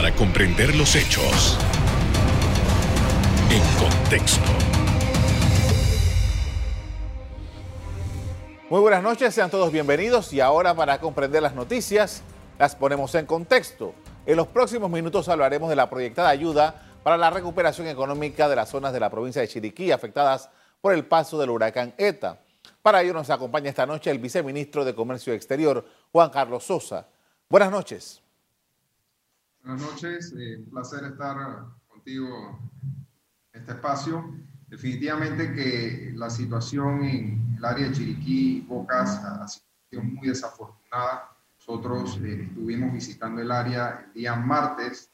para comprender los hechos en contexto. Muy buenas noches, sean todos bienvenidos y ahora para comprender las noticias las ponemos en contexto. En los próximos minutos hablaremos de la proyectada ayuda para la recuperación económica de las zonas de la provincia de Chiriquí afectadas por el paso del huracán ETA. Para ello nos acompaña esta noche el viceministro de Comercio Exterior, Juan Carlos Sosa. Buenas noches. Buenas noches, eh, placer estar contigo en este espacio. Definitivamente que la situación en el área de Chiriquí Bocas ha sido muy desafortunada. Nosotros eh, estuvimos visitando el área el día martes,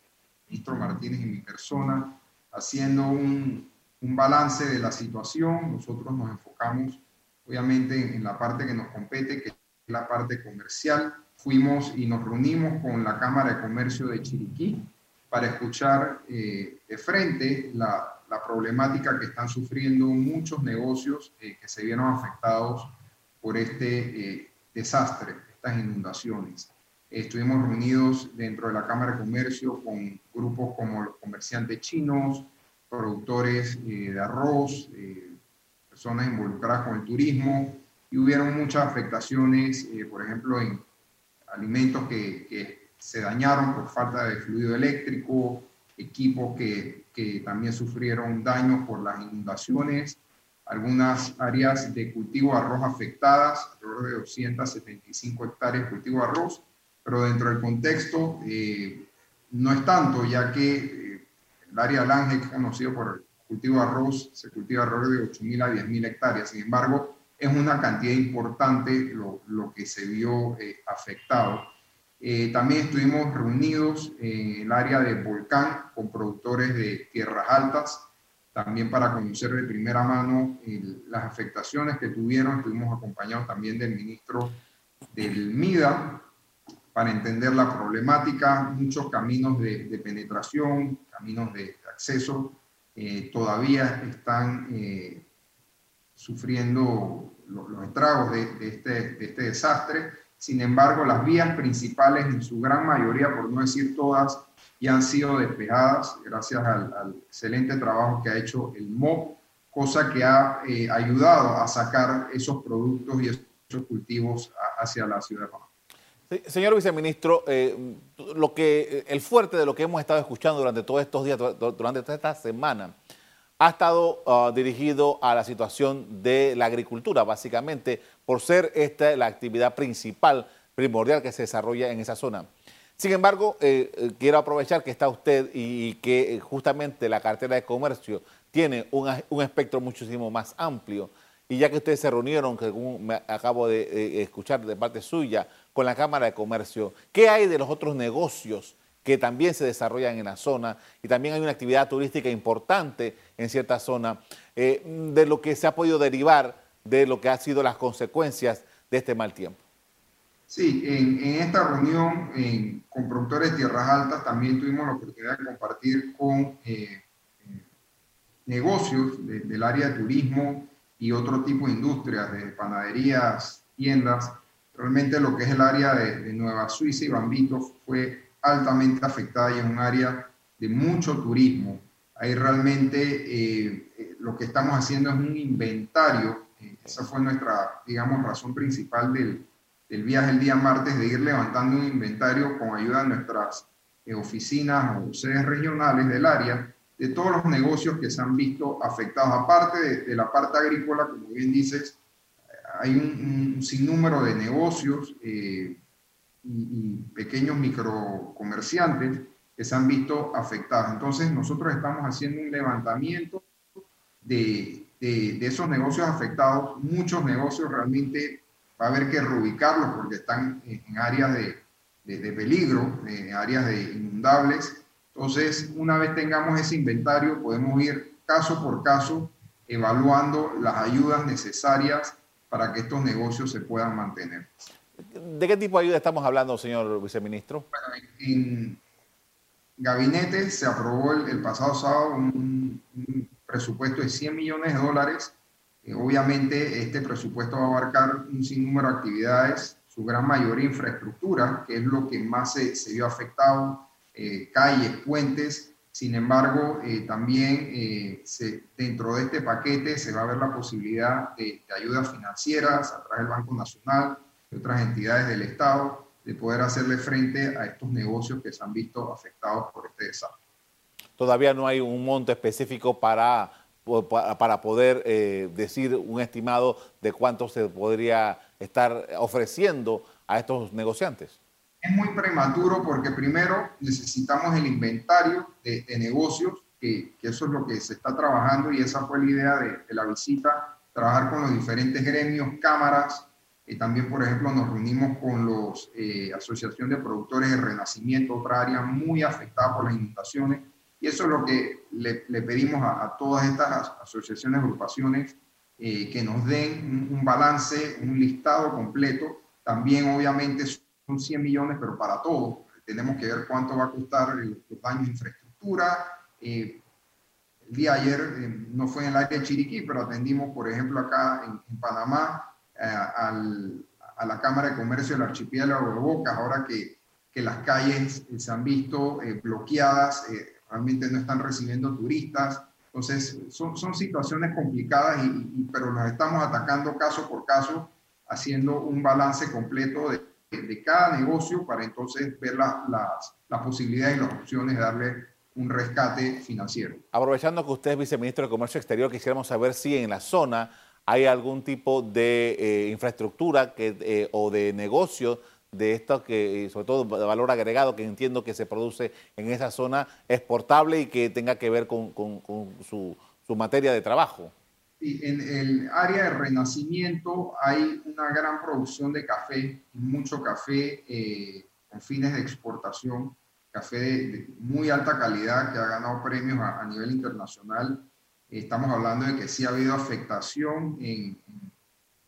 ministro Martínez y mi persona, haciendo un, un balance de la situación. Nosotros nos enfocamos obviamente en la parte que nos compete, que es la parte comercial. Fuimos y nos reunimos con la Cámara de Comercio de Chiriquí para escuchar eh, de frente la, la, problemática que están sufriendo muchos negocios eh, que se vieron afectados por este eh, desastre, estas inundaciones. Estuvimos reunidos dentro de la Cámara de Comercio con grupos como los comerciantes chinos, productores de arroz, personas involucradas con el turismo y hubieron muchas afectaciones, eh, por ejemplo, en alimentos que, que, se dañaron por falta de fluido eléctrico, equipos que, que también sufrieron daños por las inundaciones, algunas áreas de cultivo de arroz afectadas, alrededor de 275 hectáreas de cultivo de arroz, pero dentro del contexto eh, no es tanto, ya que eh, el área de Lange, conocido por cultivo de arroz, se cultiva alrededor de 8.000 a 10.000 hectáreas. Sin embargo, es una cantidad importante lo, lo que se vio eh, afectado. Eh, también estuvimos reunidos en el área de Volcán con productores de tierras altas, también para conocer de primera mano las afectaciones que tuvieron. Estuvimos acompañados también del ministro del MIDA para entender la problemática, muchos caminos de, de penetración, caminos de acceso eh, todavía están eh, sufriendo los, estragos de, este, este, desastre. Sin embargo, las vías principales, en su gran mayoría, por no decir todas, ya han sido despejadas gracias al, excelente trabajo que ha hecho el MOP, cosa que ha eh, ayudado a sacar esos productos y esos cultivos hacia la ciudad de Panamá. Señor viceministro, eh, lo que, el fuerte de lo que hemos estado escuchando durante todos estos días, durante toda esta semana, ha estado ah, dirigido a la situación de la agricultura, básicamente, por ser esta la actividad principal, primordial que se desarrolla en esa zona. Sin embargo, eh, eh, quiero aprovechar que está usted y, que justamente la cartera de comercio tiene un espectro muchísimo más amplio y ya que ustedes se reunieron, que me acabo de escuchar de parte suya, con la Cámara de Comercio, ¿qué hay de los otros negocios que también se desarrollan en la zona? Y también hay una actividad turística importante en cierta zona, eh, de lo que se ha podido derivar de lo que han sido las consecuencias de este mal tiempo. Sí, en, esta reunión con productores de tierras altas también tuvimos la oportunidad de compartir con eh, negocios del área de turismo, y otro tipo de industrias, de panaderías, tiendas. Realmente lo que es el área de, Nueva Suiza y Bambito fue altamente afectada y es un área de mucho turismo. Ahí realmente eh, eh, lo que estamos haciendo es un inventario. Eh, esa fue nuestra, digamos, razón principal del, del, viaje el día martes, de ir levantando un inventario con ayuda de nuestras oficinas o sedes regionales del área de todos los negocios que se han visto afectados. Aparte de, la parte agrícola, como bien dices, hay un, sinnúmero de negocios y, pequeños microcomerciantes que se han visto afectados. Entonces, nosotros estamos haciendo un levantamiento de, de, esos negocios afectados. Muchos negocios realmente va a haber que reubicarlos porque están en áreas de, de peligro, en áreas de inundables entonces, una vez tengamos ese inventario, podemos ir caso por caso evaluando las ayudas necesarias para que estos negocios se puedan mantener. ¿De qué tipo de ayuda estamos hablando, señor viceministro? Bueno, en gabinete se aprobó el, pasado sábado un, presupuesto de 100 millones de dólares. Eh, obviamente este presupuesto va a abarcar un sinnúmero de actividades, su gran mayoría infraestructura, que es lo que más se, se vio afectado calles, puentes. Sin embargo, también se, dentro de este paquete se va a ver la posibilidad de, de ayudas financieras a través del Banco Nacional, de otras entidades del Estado, de poder hacerle frente a estos negocios que se han visto afectados por este desastre. Todavía no hay un monto específico para, para poder eh, decir un estimado de cuánto se podría estar ofreciendo a estos negociantes. Es muy prematuro porque primero necesitamos el inventario de, negocios, que, eso es lo que se está trabajando y esa fue la idea de, de la visita, trabajar con los diferentes gremios, cámaras, eh, también, por ejemplo, nos reunimos con la eh, Asociación de Productores de Renacimiento, otra área muy afectada por las inundaciones. Y eso es lo que le, pedimos a, todas estas asociaciones, agrupaciones, eh, que nos den un, balance, un listado completo. También, obviamente, son 100 millones, pero para todo. Tenemos que ver cuánto va a costar los daños de infraestructura. el día ayer no fue en el área de Chiriquí, pero atendimos, por ejemplo, acá en, en Panamá, eh, a la Cámara de Comercio del Archipiélago de Bocas, ahora que, que las calles se han visto eh, bloqueadas, eh, realmente no están recibiendo turistas. Entonces, son, son situaciones complicadas, y, pero nos estamos atacando caso por caso, haciendo un balance completo de, de cada negocio para entonces ver las, las posibilidades y las opciones de darle un rescate financiero. Aprovechando que usted es viceministro de Comercio Exterior, quisiéramos saber si en la zona hay algún tipo de eh, infraestructura que, eh, o de negocio de esto que, sobre todo de valor agregado, que entiendo que se produce en esa zona exportable y que tenga que ver con, su, materia de trabajo. Sí, en el área de renacimiento hay una gran producción de café, mucho café eh, con fines de exportación, café de, muy alta calidad que ha ganado premios a nivel internacional Estamos hablando de que sí ha habido afectación en,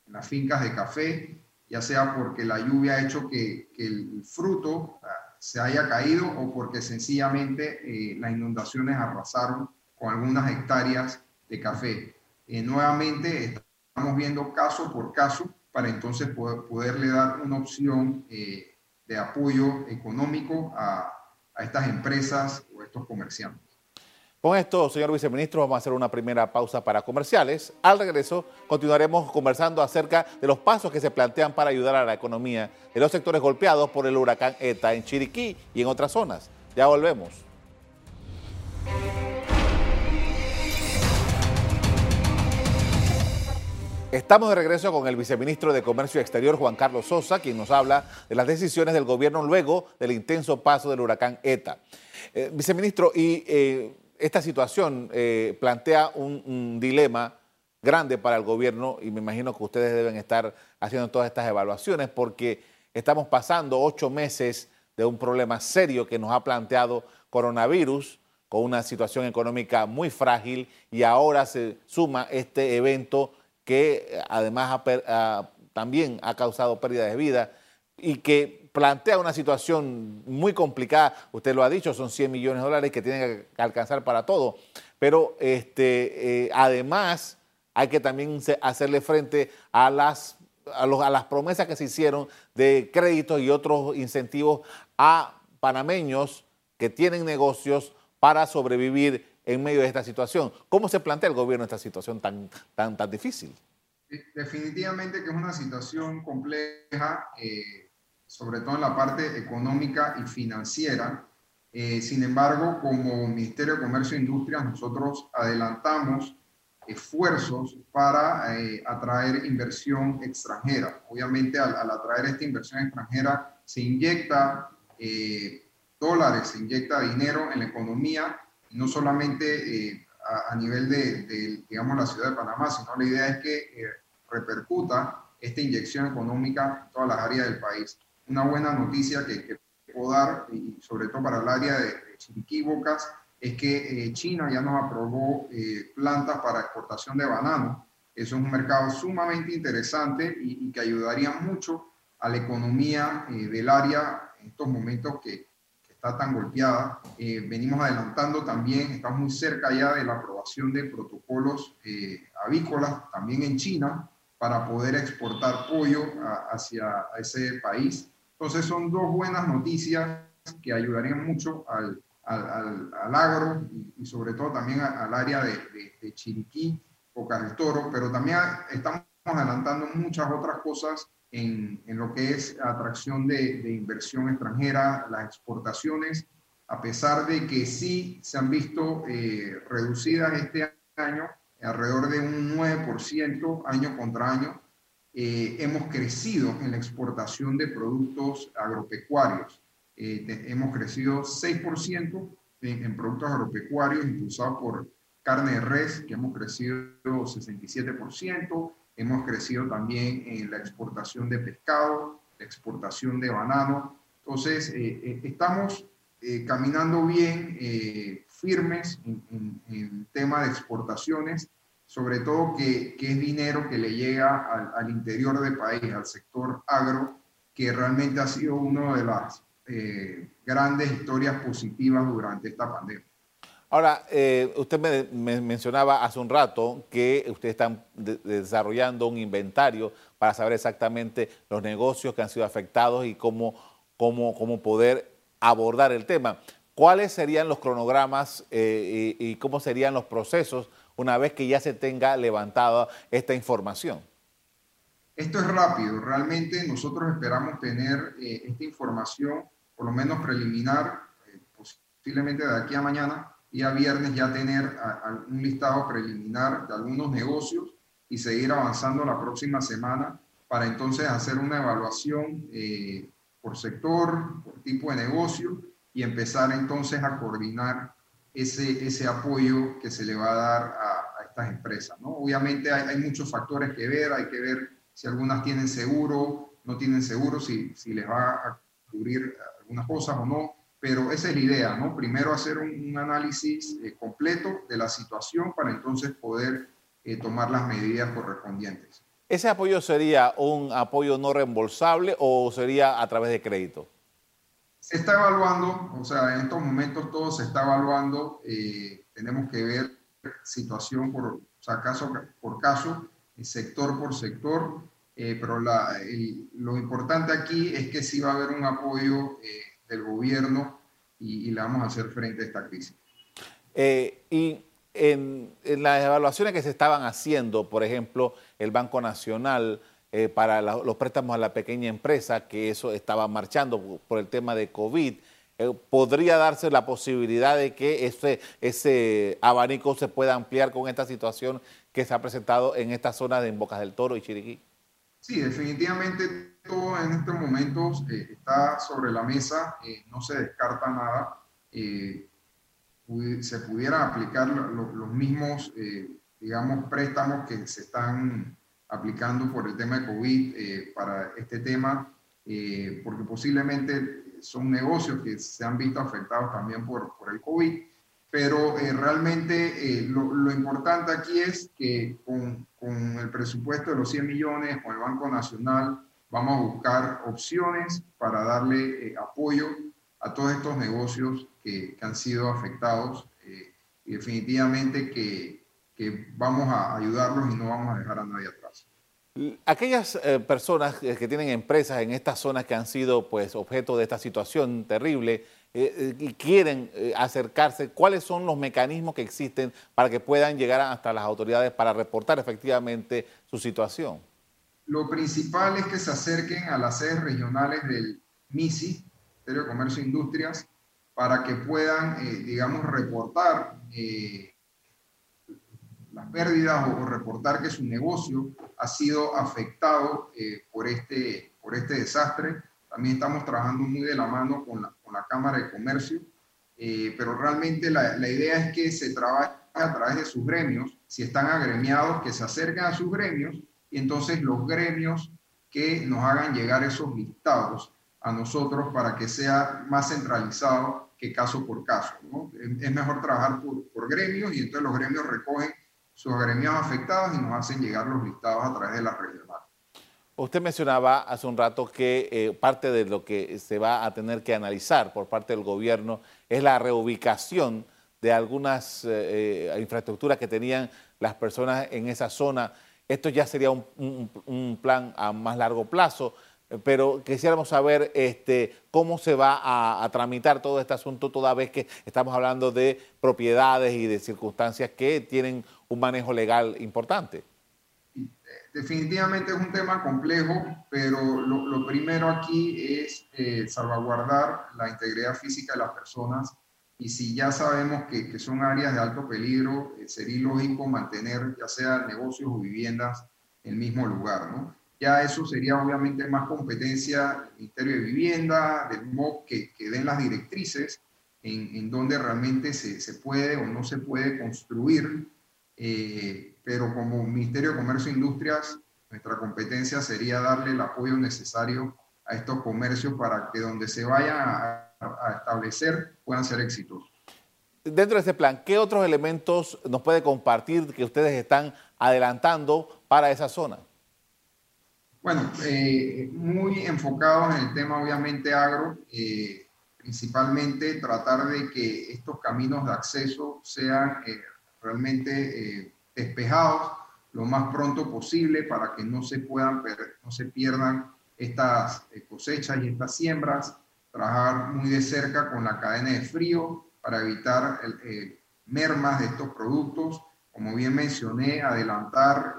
las fincas de café, ya sea porque la lluvia ha hecho que, el fruto ah, se haya caído o porque sencillamente eh, las inundaciones arrasaron con algunas hectáreas de café. Eh, nuevamente estamos viendo caso por caso para entonces poder, poderle dar una opción eh, de apoyo económico a, estas empresas o estos comerciantes. Con esto, señor viceministro, vamos a hacer una primera pausa para comerciales. Al regreso, continuaremos conversando acerca de los pasos que se plantean para ayudar a la economía de los sectores golpeados por el huracán ETA en Chiriquí y en otras zonas. Ya volvemos. Estamos de regreso con el viceministro de Comercio Exterior, Juan Carlos Sosa, quien nos habla de las decisiones del gobierno luego del intenso paso del huracán ETA. Eh, viceministro, y eh, esta situación eh, plantea un, dilema grande para el gobierno y me imagino que ustedes deben estar haciendo todas estas evaluaciones porque estamos pasando ocho meses de un problema serio que nos ha planteado coronavirus con una situación económica muy frágil y ahora se suma este evento que eh, además también ha causado pérdida de vida y que plantea una situación muy complicada, usted lo ha dicho, son 100 millones de dólares que tienen que alcanzar para todo, pero este, eh, además hay que también hacerle frente a las, a, a las promesas que se hicieron de créditos y otros incentivos a panameños que tienen negocios para sobrevivir en medio de esta situación. ¿Cómo se plantea el gobierno esta situación tan, tan, tan difícil? Definitivamente que es una situación compleja. Eh, sobre todo en la parte económica y financiera. Eh, sin embargo, como Ministerio de Comercio e Industria, nosotros adelantamos esfuerzos para eh, atraer inversión extranjera. Obviamente, al, atraer esta inversión extranjera, se inyecta eh, dólares, se inyecta dinero en la economía, no solamente a, nivel de, de, digamos, la ciudad de Panamá, sino la idea es que repercuta esta inyección económica en todas las áreas del país una buena noticia que, puedo dar, y sobre todo para el área de, Bocas, es que eh, China ya nos aprobó eh, plantas para exportación de banano. Eso es un mercado sumamente interesante y, que ayudaría mucho a la economía eh, del área en estos momentos que, está tan golpeada. venimos adelantando también, estamos muy cerca ya de la aprobación de protocolos avícolas también en China para poder exportar pollo hacia ese país. Entonces son dos buenas noticias que ayudarían mucho al, al, al, agro y, sobre todo también al área de, de, de Chiriquí, Boca del Toro, pero también estamos adelantando muchas otras cosas en, en lo que es atracción de, de, inversión extranjera, las exportaciones, a pesar de que sí se han visto eh, reducidas este año, alrededor de un 9% año contra año, eh, hemos crecido en la exportación de productos agropecuarios. Eh, hemos crecido 6% en, en, productos agropecuarios impulsados por carne de res, que hemos crecido 67%, hemos crecido también en la exportación de pescado, la exportación de banano. Entonces, eh, eh, estamos eh, caminando bien, eh, firmes en, en, en, tema de exportaciones, sobre todo que, que es dinero que le llega al, al, interior del país, al sector agro, que realmente ha sido una de las eh, grandes historias positivas durante esta pandemia. Ahora, eh, usted me, me, mencionaba hace un rato que ustedes están de, desarrollando un inventario para saber exactamente los negocios que han sido afectados y cómo, cómo, cómo poder abordar el tema. ¿Cuáles serían los cronogramas eh, y, y, cómo serían los procesos una vez que ya se tenga levantada esta información? Esto es rápido. Realmente nosotros esperamos tener eh, esta información, por lo menos preliminar, eh, posiblemente de aquí a mañana, día viernes ya tener a, a un listado preliminar de algunos negocios y seguir avanzando la próxima semana para entonces hacer una evaluación eh, por sector, por tipo de negocio y empezar entonces a coordinar ese, apoyo que se le va a dar a, estas empresas. Obviamente hay, muchos factores que ver, hay que ver si algunas tienen seguro, no tienen seguro, si, les va a cubrir algunas cosas o no pero esa es la idea, ¿no? Primero hacer un, un análisis eh, completo de la situación para entonces poder eh, tomar las medidas correspondientes. ¿Ese apoyo sería un apoyo no reembolsable o sería a través de crédito? Se está evaluando, o sea, en estos momentos todo se está evaluando, eh, tenemos que ver situación por, o sea, caso por caso, sector por sector, pero la, el, lo importante aquí es que sí va a haber un apoyo del gobierno y, y, le vamos a hacer frente a esta crisis. Eh, y en, en, las evaluaciones que se estaban haciendo, por ejemplo, el Banco Nacional eh, para los préstamos a la pequeña empresa, que eso estaba marchando por el tema de COVID, eh, ¿podría darse la posibilidad de que ese, ese abanico se pueda ampliar con esta situación que se ha presentado en esta zona de Bocas del Toro y Chiriquí? Sí, definitivamente todo en estos momentos eh, está sobre la mesa, no se descarta nada. Se pudieran aplicar lo, los mismos, digamos, préstamos que se están aplicando por el tema de COVID eh, para este tema, porque posiblemente son negocios que se han visto afectados también por, por el COVID pero eh, realmente eh, lo, lo, importante aquí es que con, con, el presupuesto de los 100 millones, con el Banco Nacional, vamos a buscar opciones para darle eh, apoyo a todos estos negocios que, que han sido afectados eh, y definitivamente que, que, vamos a ayudarlos y no vamos a dejar a nadie atrás. Aquellas eh, personas que tienen empresas en estas zonas que han sido pues, objeto de esta situación terrible, eh, y quieren eh, acercarse, ¿cuáles son los mecanismos que existen para que puedan llegar hasta las autoridades para reportar efectivamente su situación? Lo principal es que se acerquen a las sedes regionales del MISI, Ministerio de Comercio e Industrias, para que puedan, eh, digamos, reportar eh, las pérdidas o, reportar que su negocio ha sido afectado eh, por, este, por este desastre. También estamos trabajando muy de la mano con la con la Cámara de Comercio, eh, pero realmente la, la, idea es que se trabaje a través de sus gremios, si están agremiados, que se acerquen a sus gremios y entonces los gremios que nos hagan llegar esos listados a nosotros para que sea más centralizado que caso por caso. ¿no? Es mejor trabajar por, por gremios y entonces los gremios recogen sus gremios afectados y nos hacen llegar los listados a través de la regional. Usted mencionaba hace un rato que eh, parte de lo que se va a tener que analizar por parte del gobierno es la reubicación de algunas eh, eh, infraestructuras que tenían las personas en esa zona. Esto ya sería un, plan a más largo plazo, pero quisiéramos saber este, cómo se va a, tramitar todo este asunto toda vez que estamos hablando de propiedades y de circunstancias que tienen un manejo legal importante. Definitivamente es un tema complejo, pero lo, primero aquí es eh, salvaguardar la integridad física de las personas y si ya sabemos que, son áreas de alto peligro, eh, sería ilógico mantener ya sea negocios o viviendas en el mismo lugar, ¿no? Ya eso sería obviamente más competencia del Ministerio de Vivienda, del MOC, que, que den las directrices en, en donde realmente se, se, puede o no se puede construir. Eh, pero como Ministerio de Comercio e Industrias, nuestra competencia sería darle el apoyo necesario a estos comercios para que donde se vayan a, a establecer puedan ser exitosos. Dentro de ese plan, ¿qué otros elementos nos puede compartir que ustedes están adelantando para esa zona? Bueno, eh, muy enfocados en el tema obviamente agro, eh, principalmente tratar de que estos caminos de acceso sean eh, realmente despejados lo más pronto posible para que no se puedan, no se pierdan estas cosechas y estas siembras, trabajar muy de cerca con la cadena de frío para evitar mermas de estos productos, como bien mencioné, adelantar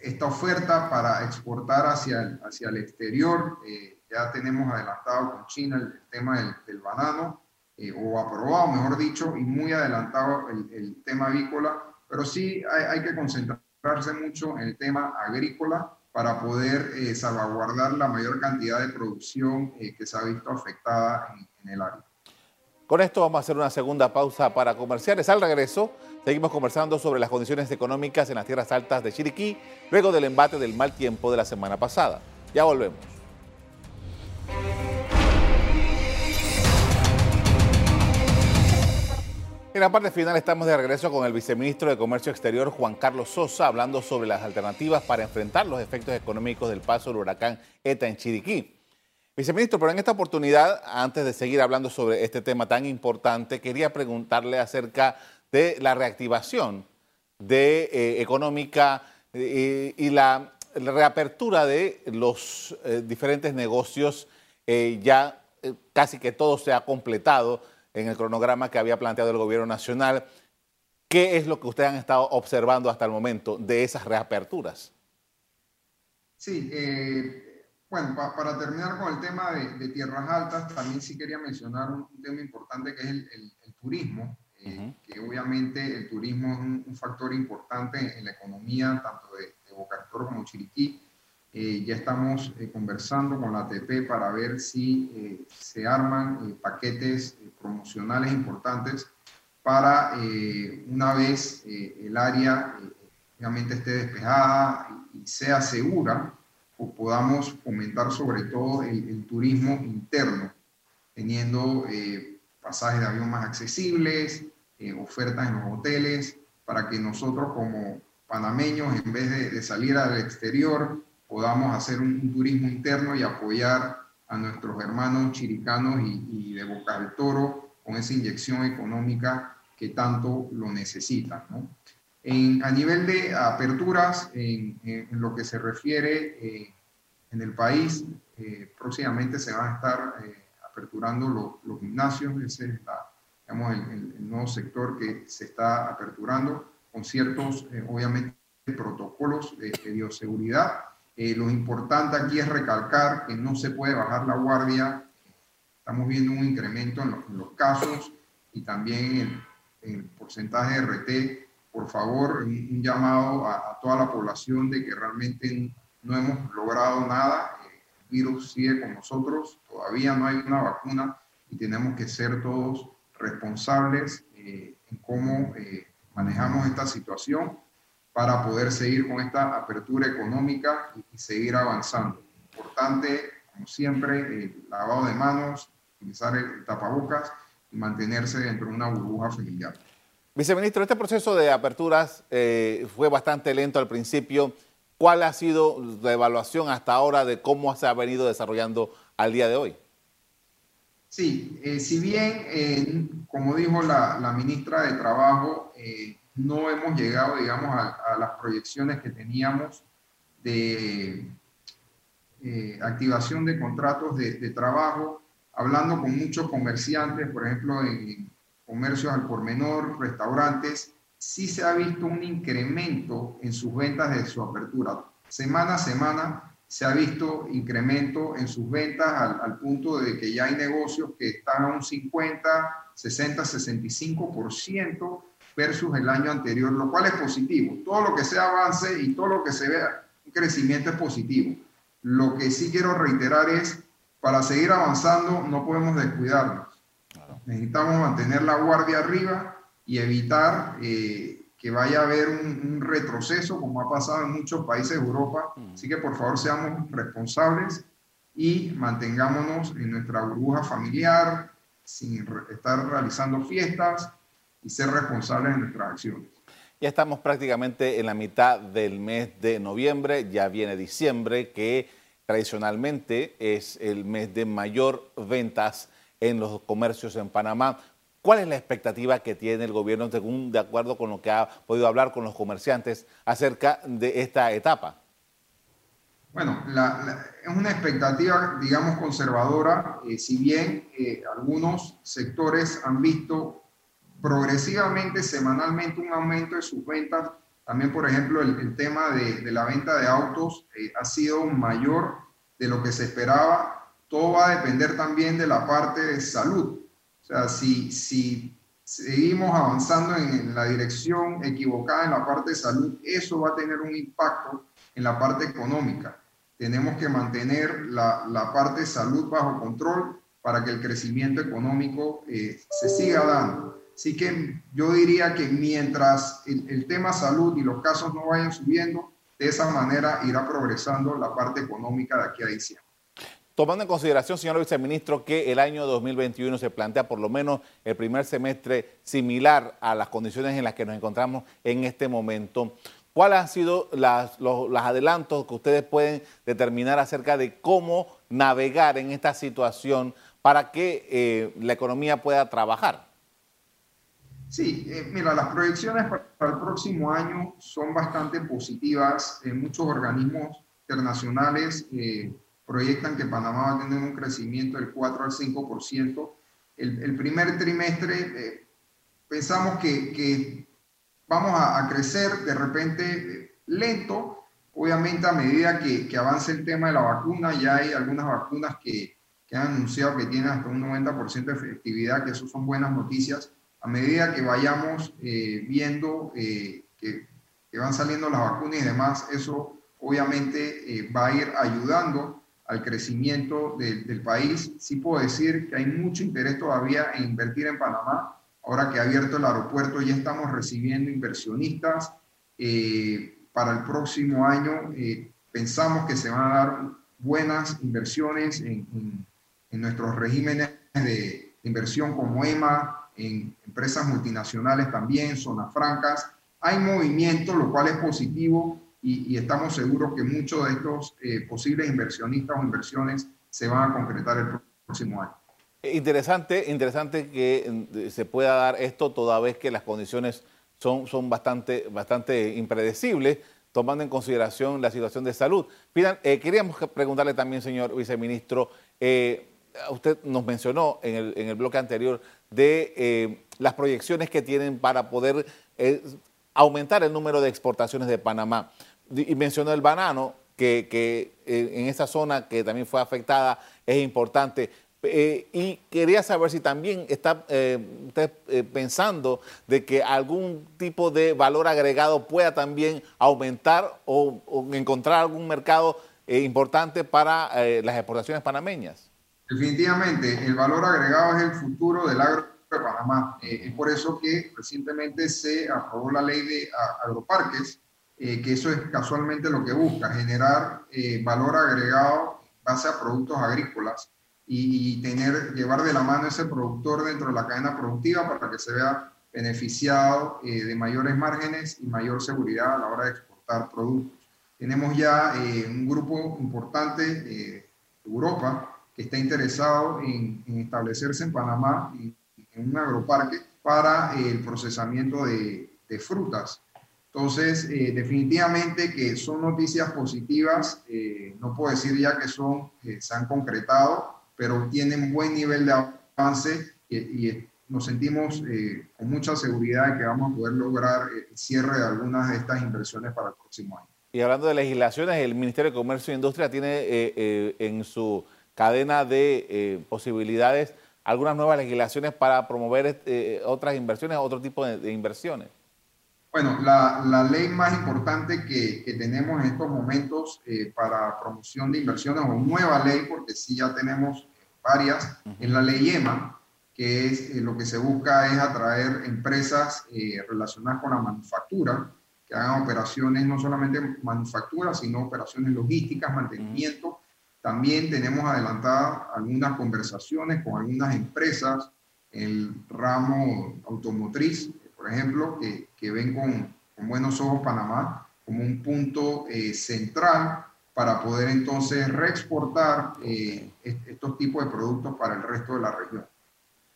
esta oferta para exportar hacia el, hacia el exterior. Eh, ya tenemos adelantado con China el, tema del, del banano, eh, o aprobado, mejor dicho, y muy adelantado el, el tema avícola, pero sí hay, hay, que concentrarse mucho en el tema agrícola para poder eh, salvaguardar la mayor cantidad de producción que se ha visto afectada en, en el área. Con esto vamos a hacer una segunda pausa para comerciales. Al regreso, seguimos conversando sobre las condiciones económicas en las tierras altas de Chiriquí, luego del embate del mal tiempo de la semana pasada. Ya volvemos. En la parte final estamos de regreso con el viceministro de Comercio Exterior, Juan Carlos Sosa, hablando sobre las alternativas para enfrentar los efectos económicos del paso del huracán ETA en Chiriquí. Viceministro, pero en esta oportunidad, antes de seguir hablando sobre este tema tan importante, quería preguntarle acerca de la reactivación eh, económica eh, y la, reapertura de los eh, diferentes negocios. ya casi que todo se ha completado en el cronograma que había planteado el gobierno nacional. ¿Qué es lo que ustedes han estado observando hasta el momento de esas reaperturas? Sí, bueno, para terminar con el tema de, tierras altas, también sí quería mencionar un, tema importante que es el, turismo, eh, que obviamente el turismo es un, factor importante en la economía, tanto de, de Boca como Chiriquí. Eh, ya estamos eh, conversando con la ATP para ver si se arman paquetes promocionales importantes para una vez el área obviamente esté despejada y sea segura podamos fomentar sobre todo el, turismo interno, teniendo eh, pasajes de avión más accesibles, eh, ofertas en los hoteles, para que nosotros como panameños, en vez de, salir al exterior, podamos hacer un, turismo interno y apoyar a nuestros hermanos chiricanos y, de Boca del Toro con esa inyección económica que tanto lo necesitan. ¿no? A nivel de aperturas, en, lo que se refiere eh, en el país, eh, próximamente se van a estar eh, aperturando los gimnasios, ese es el, nuevo sector que se está aperturando con ciertos, obviamente, protocolos de, bioseguridad. lo importante aquí es recalcar que no se puede bajar la guardia. Estamos viendo un incremento en los, casos y también en el porcentaje de RT por favor, un, llamado a, toda la población de que realmente no hemos logrado nada, el virus sigue con nosotros, todavía no hay una vacuna y tenemos que ser todos responsables eh, en cómo eh, manejamos esta situación para poder seguir con esta apertura económica y, seguir avanzando. Importante, como siempre, el lavado de manos, utilizar el tapabocas y mantenerse dentro de una burbuja familiar. Viceministro, este proceso de aperturas eh, fue bastante lento al principio. ¿Cuál ha sido la evaluación hasta ahora de cómo se ha venido desarrollando al día de hoy? Sí, eh, si bien, eh, como dijo la, ministra de Trabajo, no hemos llegado, digamos, a, las proyecciones que teníamos de, activación de contratos de, de, trabajo, hablando con muchos comerciantes, por ejemplo, en comercios al por menor, restaurantes, sí se ha visto un incremento en sus ventas de su apertura. Semana a semana se ha visto incremento en sus ventas al, al punto de que ya hay negocios que están a un 50, 60, 65% versus el año anterior, lo cual es positivo. Todo lo que sea avance y todo lo que se vea un crecimiento es positivo. Lo que sí quiero reiterar es, para seguir avanzando no podemos descuidarnos. Necesitamos mantener la guardia arriba y evitar eh, que vaya a haber un, retroceso como ha pasado en muchos países de Europa. Mm. Así que por favor seamos responsables y mantengámonos en nuestra burbuja familiar sin estar realizando fiestas y ser responsables en nuestras acciones. Ya estamos prácticamente en la mitad del mes de noviembre, ya viene diciembre, que tradicionalmente es el mes de mayor ventas en los comercios en Panamá. ¿Cuál es la expectativa que tiene el gobierno, según de acuerdo con lo que ha podido hablar con los comerciantes acerca de esta etapa? Bueno, es una expectativa, digamos, conservadora, eh, si bien eh, algunos sectores han visto progresivamente, semanalmente, un aumento de sus ventas. También, por ejemplo, el, tema de, la venta de autos eh, ha sido mayor de lo que se esperaba. Todo va a depender también de la parte de salud. O sea, si, si seguimos avanzando en, la dirección equivocada en la parte de salud, eso va a tener un impacto en la parte económica. Tenemos que mantener la, la parte de salud bajo control para que el crecimiento económico eh, se siga dando. Así que yo diría que mientras el, tema salud y los casos no vayan subiendo, de esa manera irá progresando la parte económica de aquí a diciembre. Tomando en consideración, señor viceministro, que el año 2021 se plantea por lo menos el primer semestre similar a las condiciones en las que nos encontramos en este momento, ¿cuáles han sido las, los, adelantos que ustedes pueden determinar acerca de cómo navegar en esta situación para que eh, la economía pueda trabajar? Sí, eh, mira, las proyecciones para el próximo año son bastante positivas. Eh, muchos organismos internacionales eh, proyectan que Panamá va a tener un crecimiento del 4 al 5%. El, el primer trimestre pensamos que, que vamos a, a, crecer de repente lento, obviamente a medida que, que, avance el tema de la vacuna, ya hay algunas vacunas que, que han anunciado que tienen hasta un 90% de efectividad, que eso son buenas noticias. A medida que vayamos eh, viendo eh, que, van saliendo las vacunas y demás, eso obviamente eh, va a ir ayudando al crecimiento del país. Sí puedo decir que hay mucho interés todavía en invertir en Panamá. Ahora que ha abierto el aeropuerto, ya estamos recibiendo inversionistas. para el próximo año pensamos que se van a dar buenas inversiones en, en nuestros regímenes de inversión como EMA, en empresas multinacionales también, zonas francas. Hay movimiento, lo cual es positivo y, estamos seguros que muchos de estos eh, posibles inversionistas o inversiones se van a concretar el próximo año. Interesante, interesante que mm, se pueda dar esto toda vez que las condiciones son, son bastante, bastante impredecibles, tomando en consideración la situación de salud. Eh, queríamos preguntarle también, señor viceministro, eh, usted nos mencionó en el, en el bloque anterior de eh, las proyecciones que tienen para poder eh, aumentar el número de exportaciones de Panamá. Y mencionó el banano, que, que eh, en esa zona que también fue afectada es importante. y quería saber si también está usted pensando de que algún tipo de valor agregado pueda también aumentar o, o encontrar algún mercado importante para las exportaciones panameñas. Definitivamente, el valor agregado es el futuro del agro de Panamá. Eh, es por eso que recientemente se aprobó la ley de agroparques, eh, que eso es casualmente lo que busca, generar eh, valor agregado en base a productos agrícolas y, tener, llevar de la mano ese productor dentro de la cadena productiva para que se vea beneficiado de mayores márgenes y mayor seguridad a la hora de exportar productos. Tenemos ya un grupo importante de Europa que está interesado en, establecerse en Panamá en, un agroparque para el procesamiento de, frutas. Entonces, eh, definitivamente que son noticias positivas, eh, no puedo decir ya que son, se han concretado, pero tienen buen nivel de avance y, nos sentimos con mucha seguridad de que vamos a poder lograr el cierre de algunas de estas inversiones para el próximo año. Y hablando de legislaciones, el Ministerio de Comercio e Industria tiene en su cadena de posibilidades algunas nuevas legislaciones para promover eh, otras inversiones, otro tipo de, inversiones? Bueno, la, la, ley más importante que, que, tenemos en estos momentos eh, para promoción de inversiones, o nueva ley, porque sí ya tenemos varias, es la ley EMA, que es eh, lo que se busca es atraer empresas relacionadas con la manufactura, que hagan operaciones no solamente manufactura, sino operaciones logísticas, mantenimiento, también tenemos adelantadas algunas conversaciones con algunas empresas, el ramo automotriz, por ejemplo, que, que ven con, con, buenos ojos Panamá como un punto eh, central para poder entonces reexportar eh, estos tipos de productos para el resto de la región.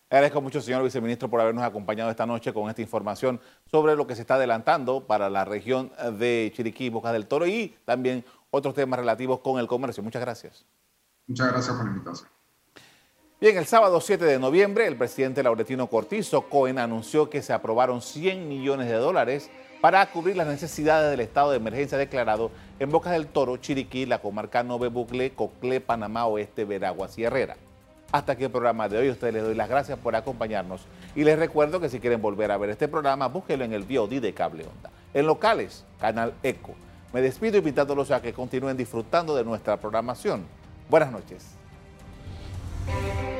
Agradezco mucho, señor viceministro, por habernos acompañado esta noche con esta información sobre lo que se está adelantando para la región de Chiriquí, Bocas del Toro y también otros temas relativos con el comercio. Muchas gracias. Muchas gracias por la invitación. Bien, el sábado 7 de noviembre, el presidente Lauretino Cortizo Cohen anunció que se aprobaron 100 millones de dólares para cubrir las necesidades del estado de emergencia declarado en Bocas del Toro, Chiriquí, la comarca Nove Bucle, Coclé, Panamá Oeste, Veraguas y Herrera. Hasta aquí el programa de hoy. Ustedes les doy las gracias por acompañarnos y les recuerdo que si quieren volver a ver este programa, búsquenlo en el VOD de Cable Onda. En locales, Canal Eco. Me despido invitándolos a que continúen disfrutando de nuestra programación. Buenas noches. Bye.